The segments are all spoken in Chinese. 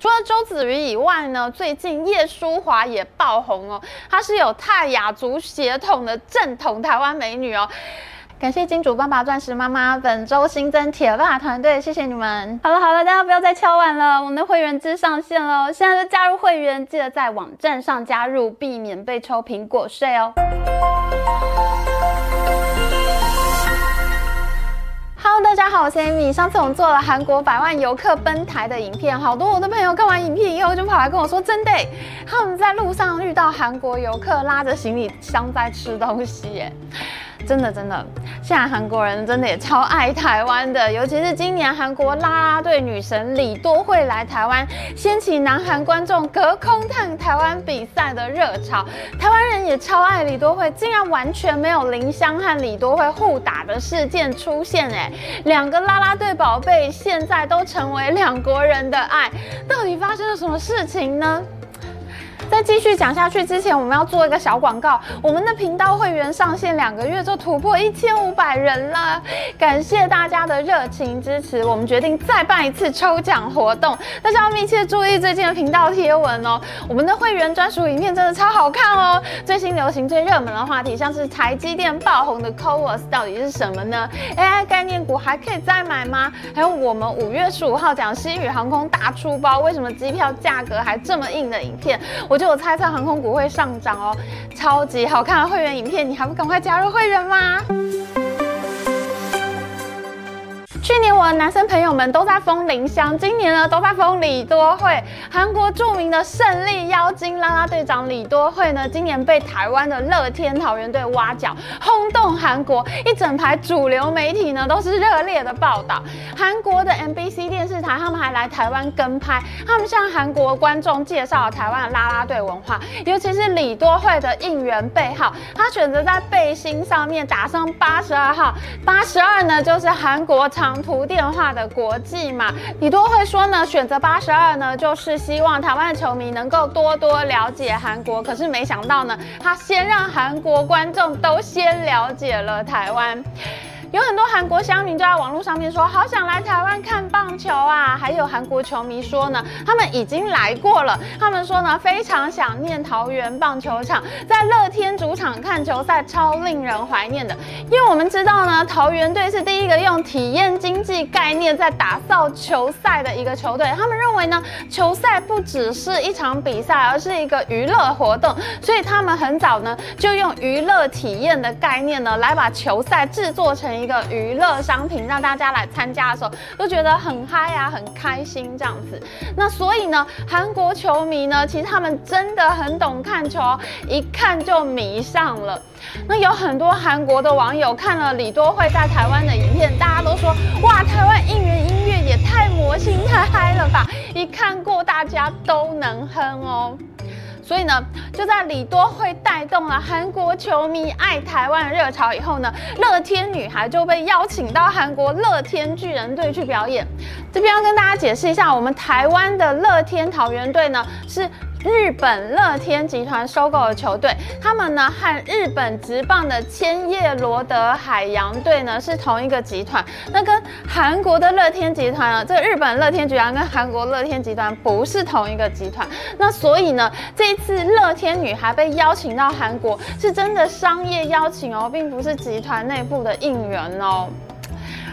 除了周子瑜以外呢，最近叶舒华也爆红哦。她是有泰雅族血统的正统台湾美女哦。感谢金主爸爸、钻石妈妈，本周新增铁爸团队，谢谢你们。好了好了，大家不要再敲碗了，我们的会员制上线了，现在就加入会员，记得在网站上加入，避免被抽苹果税哦。Hello，大家好，我是 Amy。上次我们做了韩国百万游客奔台的影片，好多我的朋友看完影片以后就跑来跟我说，真的，他们在路上遇到韩国游客拉着行李箱在吃东西耶。真的真的，现在韩国人真的也超爱台湾的，尤其是今年韩国啦啦队女神李多慧来台湾，掀起南韩观众隔空看台湾比赛的热潮。台湾人也超爱李多慧，竟然完全没有林湘和李多慧互打的事件出现，哎，两个啦啦队宝贝现在都成为两国人的爱，到底发生了什么事情呢？在继续讲下去之前，我们要做一个小广告。我们的频道会员上线两个月就突破一千五百人了，感谢大家的热情支持。我们决定再办一次抽奖活动，大家要密切注意最近的频道贴文哦。我们的会员专属影片真的超好看哦。最新流行、最热门的话题，像是台积电爆红的 CoWoS 到底是什么呢？AI 概念股还可以再买吗？还有我们五月十五号讲新宇航空大出包，为什么机票价格还这么硬的影片，我。就我猜测航空股会上涨哦，超级好看的会员影片，你还不赶快加入会员吗？去年我的男生朋友们都在封林湘，今年呢都在封李多慧。韩国著名的胜利妖精啦啦队长李多慧呢，今年被台湾的乐天桃园队挖角，轰动韩国，一整排主流媒体呢都是热烈的报道。韩国的 MBC 电视台他们还来台湾跟拍，他们向韩国观众介绍了台湾的啦啦队文化，尤其是李多慧的应援背号，他选择在背心上面打上八十二号，八十二呢就是韩国图电话的国际嘛，李多会说呢，选择八十二呢，就是希望台湾的球迷能够多多了解韩国。可是没想到呢，他先让韩国观众都先了解了台湾。有很多韩国乡民就在网络上面说，好想来台湾看棒球啊！还有韩国球迷说呢，他们已经来过了，他们说呢，非常想念桃园棒球场，在乐天主场看球赛，超令人怀念的。因为我们知道呢，桃园队是第一个用体验经济概念在打造球赛的一个球队，他们认为呢，球赛不只是一场比赛，而是一个娱乐活动，所以他们很早呢就用娱乐体验的概念呢，来把球赛制作成。一个娱乐商品，让大家来参加的时候都觉得很嗨啊，很开心这样子。那所以呢，韩国球迷呢，其实他们真的很懂看球，一看就迷上了。那有很多韩国的网友看了李多慧在台湾的影片，大家都说哇，台湾应援音乐也太魔性、太嗨了吧！一看过，大家都能哼哦。所以呢，就在李多惠带动了韩国球迷爱台湾的热潮以后呢，乐天女孩就被邀请到韩国乐天巨人队去表演。这边要跟大家解释一下，我们台湾的乐天桃园队呢是。日本乐天集团收购的球队，他们呢和日本职棒的千叶罗德海洋队呢是同一个集团。那跟韩国的乐天集团啊，这日本乐天集团跟韩国乐天集团不是同一个集团。那所以呢，这一次乐天女孩被邀请到韩国，是真的商业邀请哦，并不是集团内部的应援哦。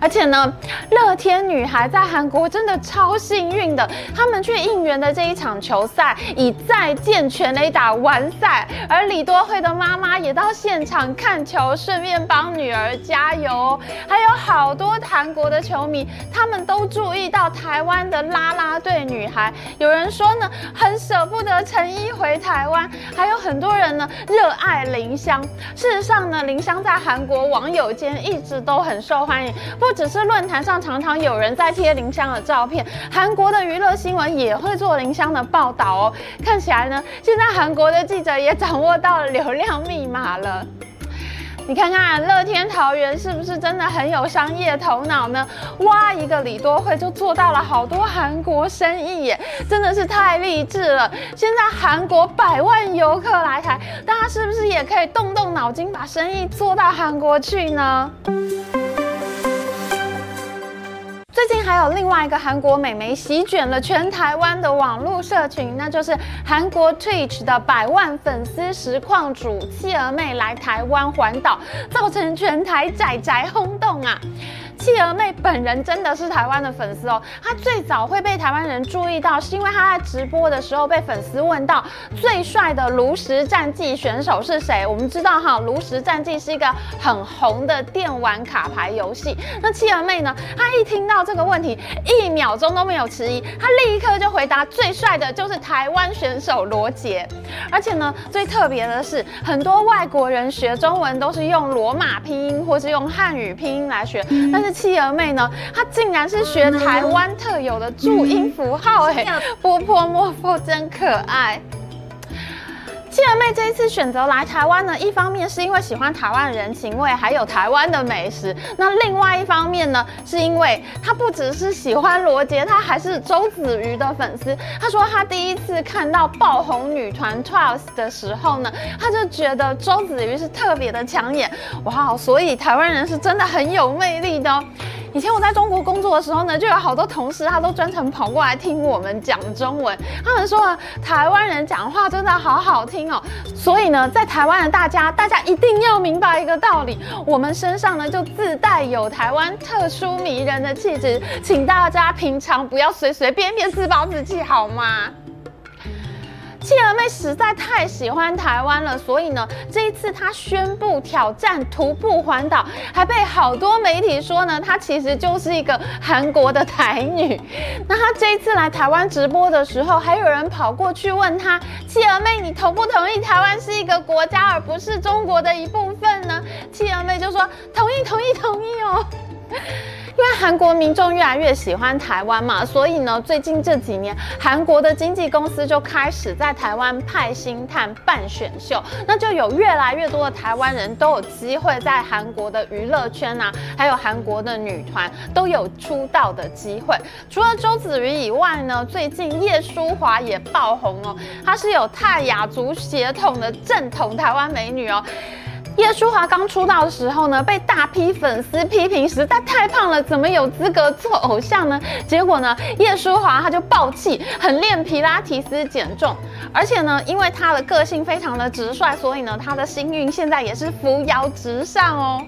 而且呢，乐天女孩在韩国真的超幸运的，他们去应援的这一场球赛以再见全垒打完赛，而李多慧的妈妈也到现场看球，顺便帮女儿加油。还有好多韩国的球迷，他们都注意到台湾的啦啦队女孩，有人说呢，很舍不得陈一回台湾，还有很多人呢热爱林湘。事实上呢，林湘在韩国网友间一直都很受欢迎。不只是论坛上常常有人在贴林湘的照片，韩国的娱乐新闻也会做林湘的报道哦。看起来呢，现在韩国的记者也掌握到了流量密码了。你看看乐天桃园是不是真的很有商业头脑呢？哇，一个李多慧就做到了好多韩国生意耶，真的是太励志了。现在韩国百万游客来台，大家是不是也可以动动脑筋把生意做到韩国去呢？最近还有另外一个韩国美眉席卷了全台湾的网络社群，那就是韩国 Twitch 的百万粉丝实况主企鹅妹来台湾环岛，造成全台宅宅轰动啊！企鹅妹本人真的是台湾的粉丝哦，她最早会被台湾人注意到，是因为她在直播的时候被粉丝问到最帅的炉石战记选手是谁。我们知道哈，炉石战记是一个很红的电玩卡牌游戏。那企鹅妹呢，她一听到这个问题，一秒钟都没有迟疑，她立刻就回答最帅的就是台湾选手罗杰。而且呢，最特别的是，很多外国人学中文都是用罗马拼音或是用汉语拼音来学，但是企鹅妹呢，她竟然是学台湾特有的注音符号，哎，波泼莫夫真可爱。企鹅妹这一次选择来台湾呢，一方面是因为喜欢台湾人情味，还有台湾的美食。那另外一方面呢，是因为她不只是喜欢罗杰，她还是周子瑜的粉丝。她说她第一次看到爆红女团 Twice 的时候呢，她就觉得周子瑜是特别的抢眼。哇，所以台湾人是真的很有魅力的哦。以前我在中国工作的时候呢，就有好多同事，他都专程跑过来听我们讲中文。他们说啊，台湾人讲话真的好好听哦。所以呢，在台湾的大家，大家一定要明白一个道理：我们身上呢就自带有台湾特殊迷人的气质，请大家平常不要随随便便自暴自弃，好吗？企鹅妹实在太喜欢台湾了，所以呢，这一次她宣布挑战徒步环岛，还被好多媒体说呢，她其实就是一个韩国的台女。那她这一次来台湾直播的时候，还有人跑过去问她：“企鹅妹，你同不同意台湾是一个国家，而不是中国的一部分呢？”企鹅妹就说：“同意，同意，同意哦。” 因为韩国民众越来越喜欢台湾嘛，所以呢，最近这几年，韩国的经纪公司就开始在台湾派星探办选秀，那就有越来越多的台湾人都有机会在韩国的娱乐圈啊，还有韩国的女团都有出道的机会。除了周子瑜以外呢，最近叶舒华也爆红哦，她是有泰雅族血统的正统台湾美女哦。叶舒华刚出道的时候呢，被大批粉丝批评实在太胖了，怎么有资格做偶像呢？结果呢，叶舒华她就爆气，很练皮拉提斯减重，而且呢，因为她的个性非常的直率，所以呢，她的星运现在也是扶摇直上哦。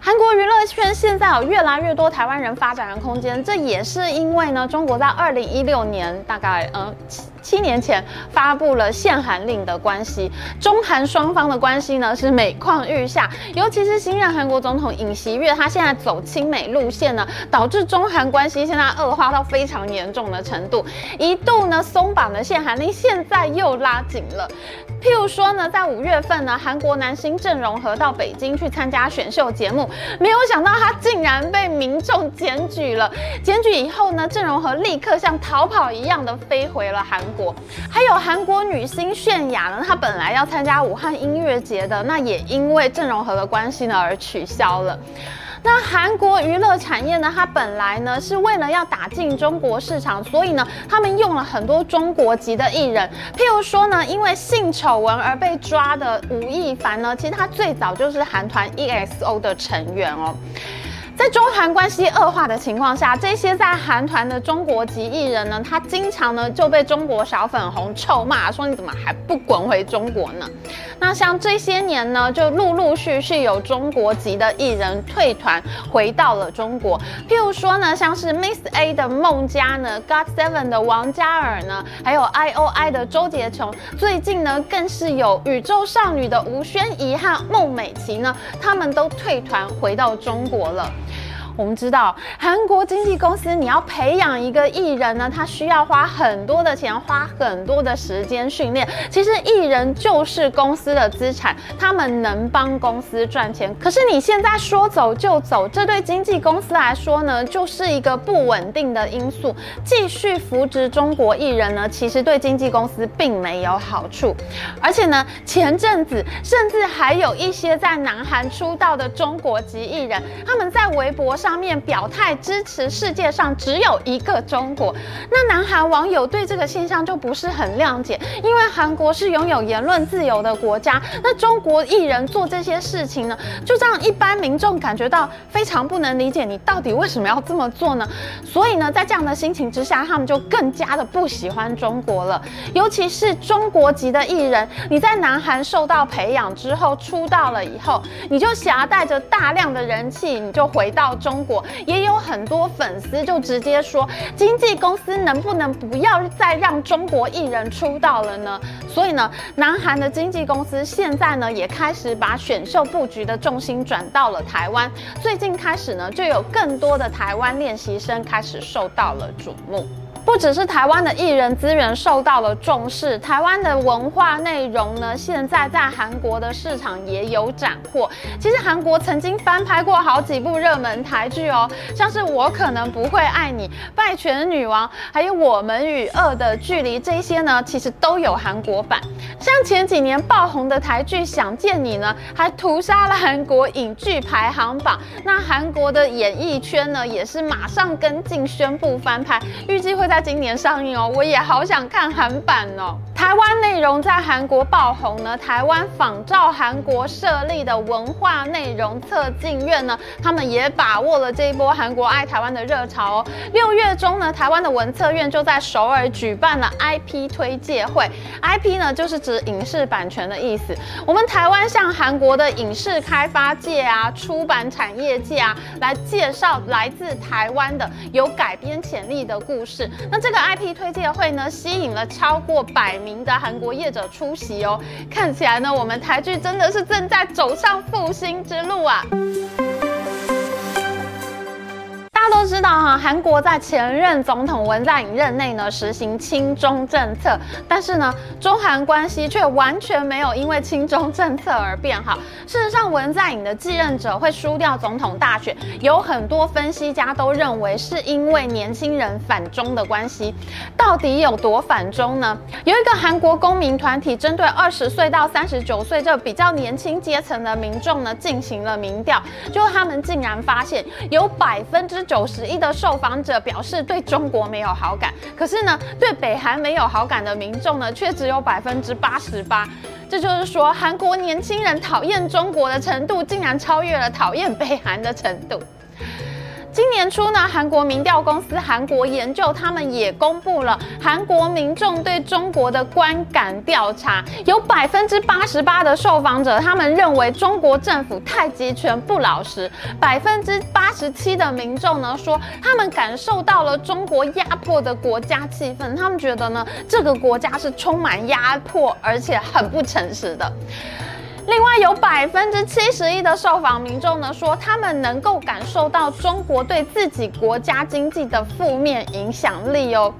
韩国娱乐圈现在有越来越多台湾人发展的空间，这也是因为呢，中国在二零一六年大概嗯七七年前发布了限韩令的关系，中韩双方的关系呢是每况愈下，尤其是新任韩国总统尹锡悦，他现在走亲美路线呢，导致中韩关系现在恶化到非常严重的程度，一度呢松绑的限韩令现在又拉紧了。譬如说呢，在五月份呢，韩国男星郑容和到北京去参加选秀节目，没有想到他竟然被民众检举了。检举以后呢，郑容和立刻像逃跑一样的飞回了韩国。还有韩国女星泫雅呢，她本来要参加武汉音乐节的，那也因为郑容和的关系呢而取消了。那韩国娱乐产业呢，它本来呢是为了要打进中国市场，所以呢，他们用了很多中国籍的艺人。譬如说呢，因为性丑闻而被抓的吴亦凡呢，其实他最早就是韩团 EXO 的成员哦。在中韩关系恶化的情况下，这些在韩团的中国籍艺人呢，他经常呢就被中国小粉红臭骂，说你怎么还不滚回中国呢？那像这些年呢，就陆陆续续有中国籍的艺人退团回到了中国。譬如说呢，像是 Miss A 的孟佳呢，GOT7 的王嘉尔呢，还有 I.O.I 的周洁琼，最近呢更是有宇宙少女的吴宣仪和孟美岐呢，他们都退团回到中国了。我们知道，韩国经纪公司你要培养一个艺人呢，他需要花很多的钱，花很多的时间训练。其实艺人就是公司的资产，他们能帮公司赚钱。可是你现在说走就走，这对经纪公司来说呢，就是一个不稳定的因素。继续扶植中国艺人呢，其实对经纪公司并没有好处。而且呢，前阵子甚至还有一些在南韩出道的中国籍艺人，他们在微博上。面表态支持世界上只有一个中国。那南韩网友对这个现象就不是很谅解，因为韩国是拥有言论自由的国家，那中国艺人做这些事情呢，就让一般民众感觉到非常不能理解，你到底为什么要这么做呢？所以呢，在这样的心情之下，他们就更加的不喜欢中国了。尤其是中国籍的艺人，你在南韩受到培养之后出道了以后，你就携带着大量的人气，你就回到中中国，也有很多粉丝就直接说，经纪公司能不能不要再让中国艺人出道了呢？所以呢，南韩的经纪公司现在呢也开始把选秀布局的重心转到了台湾。最近开始呢，就有更多的台湾练习生开始受到了瞩目。不只是台湾的艺人资源受到了重视，台湾的文化内容呢，现在在韩国的市场也有斩获。其实韩国曾经翻拍过好几部热门台剧哦，像是《我可能不会爱你》、《败犬女王》，还有《我们与恶的距离》这些呢，其实都有韩国版。像前几年爆红的台剧《想见你》呢，还屠杀了韩国影剧排行榜。那韩国的演艺圈呢，也是马上跟进宣布翻拍，预计会在。在今年上映哦，我也好想看韩版哦。台湾内容在韩国爆红呢，台湾仿照韩国设立的文化内容策进院呢，他们也把握了这一波韩国爱台湾的热潮哦。六月中呢，台湾的文策院就在首尔举办了 IP 推介会，IP 呢就是指影视版权的意思。我们台湾向韩国的影视开发界啊、出版产业界啊，来介绍来自台湾的有改编潜力的故事。那这个 IP 推介会呢，吸引了超过百名的韩国业者出席哦。看起来呢，我们台剧真的是正在走上复兴之路啊。大家都知道哈，韩国在前任总统文在寅任内呢，实行亲中政策，但是呢，中韩关系却完全没有因为亲中政策而变好。事实上，文在寅的继任者会输掉总统大选，有很多分析家都认为是因为年轻人反中的关系。到底有多反中呢？有一个韩国公民团体针对二十岁到三十九岁这比较年轻阶层的民众呢，进行了民调，就他们竟然发现有百分之九。九十一的受访者表示对中国没有好感，可是呢，对北韩没有好感的民众呢，却只有百分之八十八。这就是说，韩国年轻人讨厌中国的程度，竟然超越了讨厌北韩的程度。今年初呢，韩国民调公司韩国研究，他们也公布了韩国民众对中国的观感调查，有百分之八十八的受访者，他们认为中国政府太极拳不老实，百分之八十七的民众呢说，他们感受到了中国压迫的国家气氛，他们觉得呢，这个国家是充满压迫，而且很不诚实的。另外有百分之七十一的受访民众呢说，他们能够感受到中国对自己国家经济的负面影响力哦。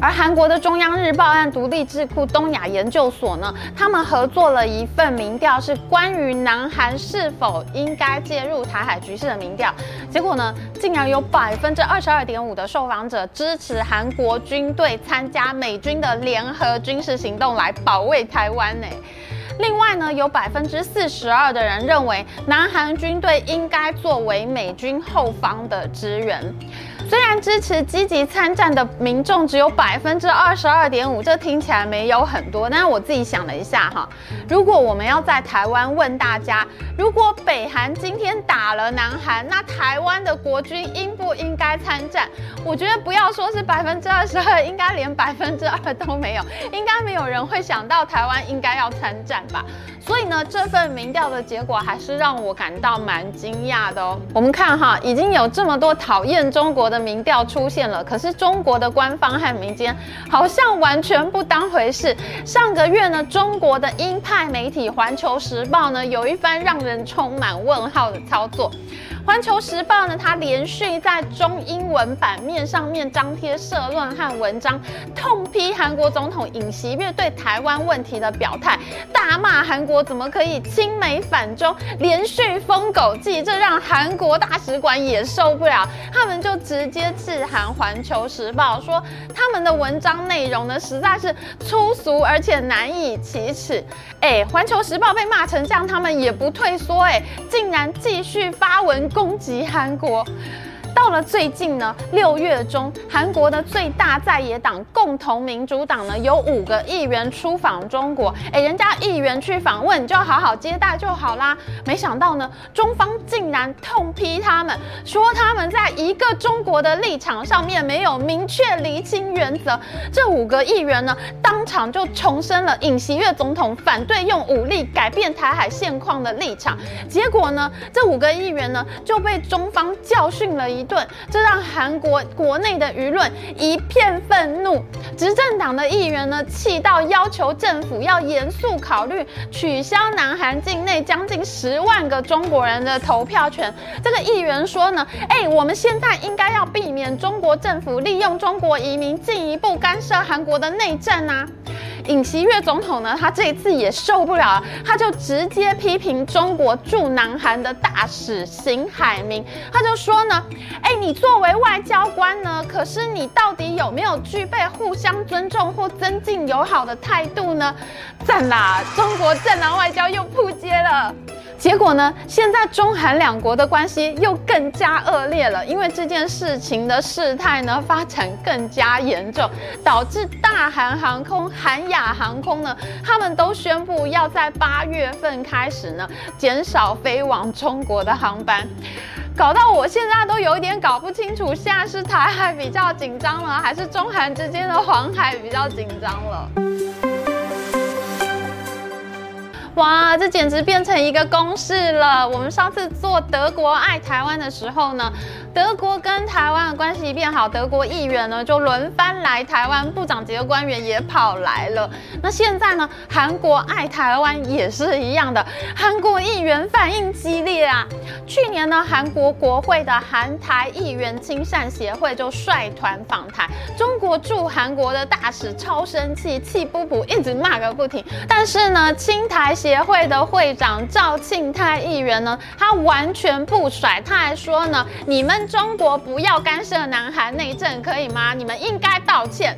而韩国的中央日报案独立智库东亚研究所呢，他们合作了一份民调，是关于南韩是否应该介入台海局势的民调。结果呢，竟然有百分之二十二点五的受访者支持韩国军队参加美军的联合军事行动来保卫台湾呢。另外呢，有百分之四十二的人认为南韩军队应该作为美军后方的支援。虽然支持积极参战的民众只有百分之二十二点五，这听起来没有很多，但是我自己想了一下哈，如果我们要在台湾问大家，如果北韩今天打了南韩，那台湾的国军应不应该参战？我觉得不要说是百分之二十二，应该连百分之二都没有，应该没有人会想到台湾应该要参战吧。所以呢，这份民调的结果还是让我感到蛮惊讶的哦。我们看哈，已经有这么多讨厌中国的民调出现了，可是中国的官方和民间好像完全不当回事。上个月呢，中国的鹰派媒体《环球时报》呢，有一番让人充满问号的操作。《环球时报》呢，它连续在中英文版面上面张贴社论和文章，痛批韩国总统尹锡悦对台湾问题的表态，大骂韩国怎么可以亲美反中，连续封狗记，这让韩国大使馆也受不了，他们就直接致函《环球时报》，说他们的文章内容呢实在是粗俗而且难以启齿。哎，《环球时报》被骂成这样，他们也不退缩，哎，竟然继续发文。攻击韩国。到了最近呢，六月中，韩国的最大在野党共同民主党呢，有五个议员出访中国。哎，人家议员去访问，你就好好接待就好啦。没想到呢，中方竟然痛批他们，说他们在一个中国的立场上面没有明确厘清原则。这五个议员呢，当场就重申了尹锡悦总统反对用武力改变台海现况的立场。结果呢，这五个议员呢，就被中方教训了一。一顿，这让韩国国内的舆论一片愤怒。执政党的议员呢，气到要求政府要严肃考虑取消南韩境内将近十万个中国人的投票权。这个议员说呢，哎，我们现在应该要避免中国政府利用中国移民进一步干涉韩国的内政啊。尹锡悦总统呢，他这一次也受不了了，他就直接批评中国驻南韩的大使邢海明，他就说呢，哎，你作为外交官呢，可是你到底有没有具备互相尊重或增进友好的态度呢？赞啦，中国战狼外交又扑街了。结果呢，现在中韩两国的关系又更加恶劣了，因为这件事情的事态呢发展更加严重，导致大韩航空、韩亚航空呢，他们都宣布要在八月份开始呢减少飞往中国的航班，搞到我现在都有点搞不清楚，现在是台海比较紧张了，还是中韩之间的黄海比较紧张了？哇，这简直变成一个公式了。我们上次做德国爱台湾的时候呢，德国跟台湾的关系一变好，德国议员呢就轮番来台湾，部长级的官员也跑来了。那现在呢，韩国爱台湾也是一样的，韩国议员反应激烈啊。去年呢，韩国国会的韩台议员亲善协会就率团访台，中国驻韩国的大使超生气，气不补，一直骂个不停。但是呢，亲台协会的会长赵庆泰议员呢，他完全不甩，他还说呢，你们中国不要干涉南韩内政，可以吗？你们应该道歉。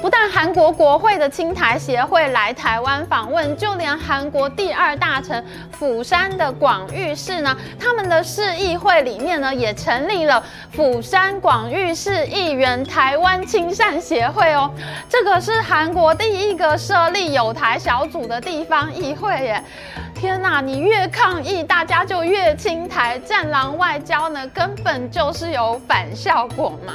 不但韩国国会的青台协会来台湾访问，就连韩国第二大城釜山的广域市呢，他们的市议会里面呢，也成立了釜山广域市议员台湾亲善协会哦。这个是韩国第一个设立友台小组的地方议会耶！天哪，你越抗议，大家就越青台，战狼外交呢，根本就是有反效果嘛。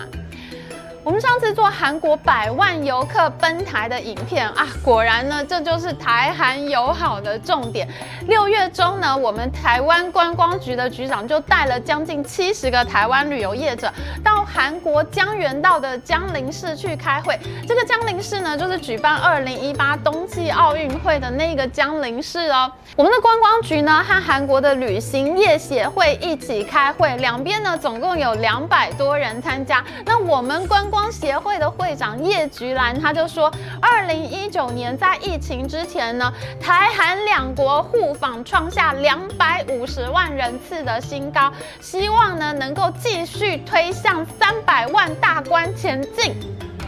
我们上次做韩国百万游客奔台的影片啊，果然呢，这就是台韩友好的重点。六月中呢，我们台湾观光局的局长就带了将近七十个台湾旅游业者到韩国江原道的江陵市去开会。这个江陵市呢，就是举办二零一八冬季奥运会的那个江陵市哦。我们的观光局呢，和韩国的旅行业协会一起开会，两边呢总共有两百多人参加。那我们观光协会的会长叶菊兰他就说，二零一九年在疫情之前呢，台韩两国互访创下两百五十万人次的新高，希望呢能够继续推向三百万大关前进。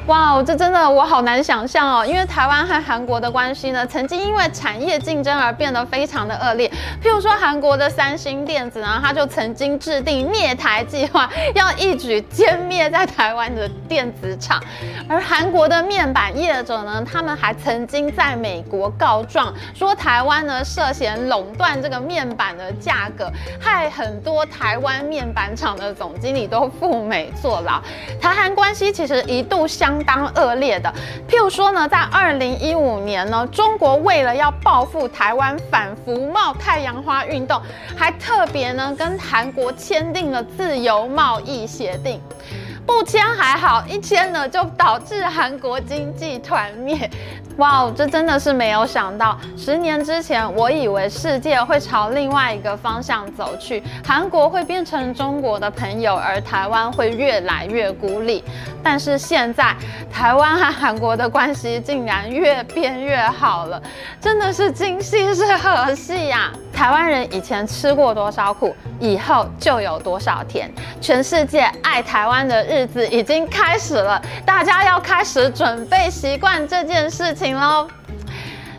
哇哦，这真的我好难想象哦，因为台湾和韩国的关系呢，曾经因为产业竞争而变得非常的恶劣。譬如说，韩国的三星电子呢，它就曾经制定灭台计划，要一举歼灭在台湾的电子厂。而韩国的面板业者呢，他们还曾经在美国告状，说台湾呢涉嫌垄断这个面板的价格，害很多台湾面板厂的总经理都赴美坐牢。台韩关系其实一度相相当恶劣的，譬如说呢，在二零一五年呢，中国为了要报复台湾反福贸太阳花运动，还特别呢跟韩国签订了自由贸易协定。不签还好，一签呢就导致韩国经济团灭。哇，这真的是没有想到。十年之前，我以为世界会朝另外一个方向走去，韩国会变成中国的朋友，而台湾会越来越孤立。但是现在，台湾和韩国的关系竟然越变越好了，真的是今夕是何夕呀？台湾人以前吃过多少苦，以后就有多少甜。全世界爱台湾的日日子已经开始了，大家要开始准备习惯这件事情喽。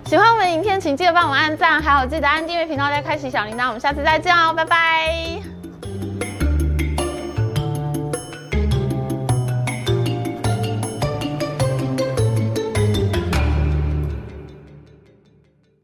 喜欢我们影片，请记得帮我们按赞，还有记得按订阅频道，再开启小铃铛。我们下次再见哦，拜拜。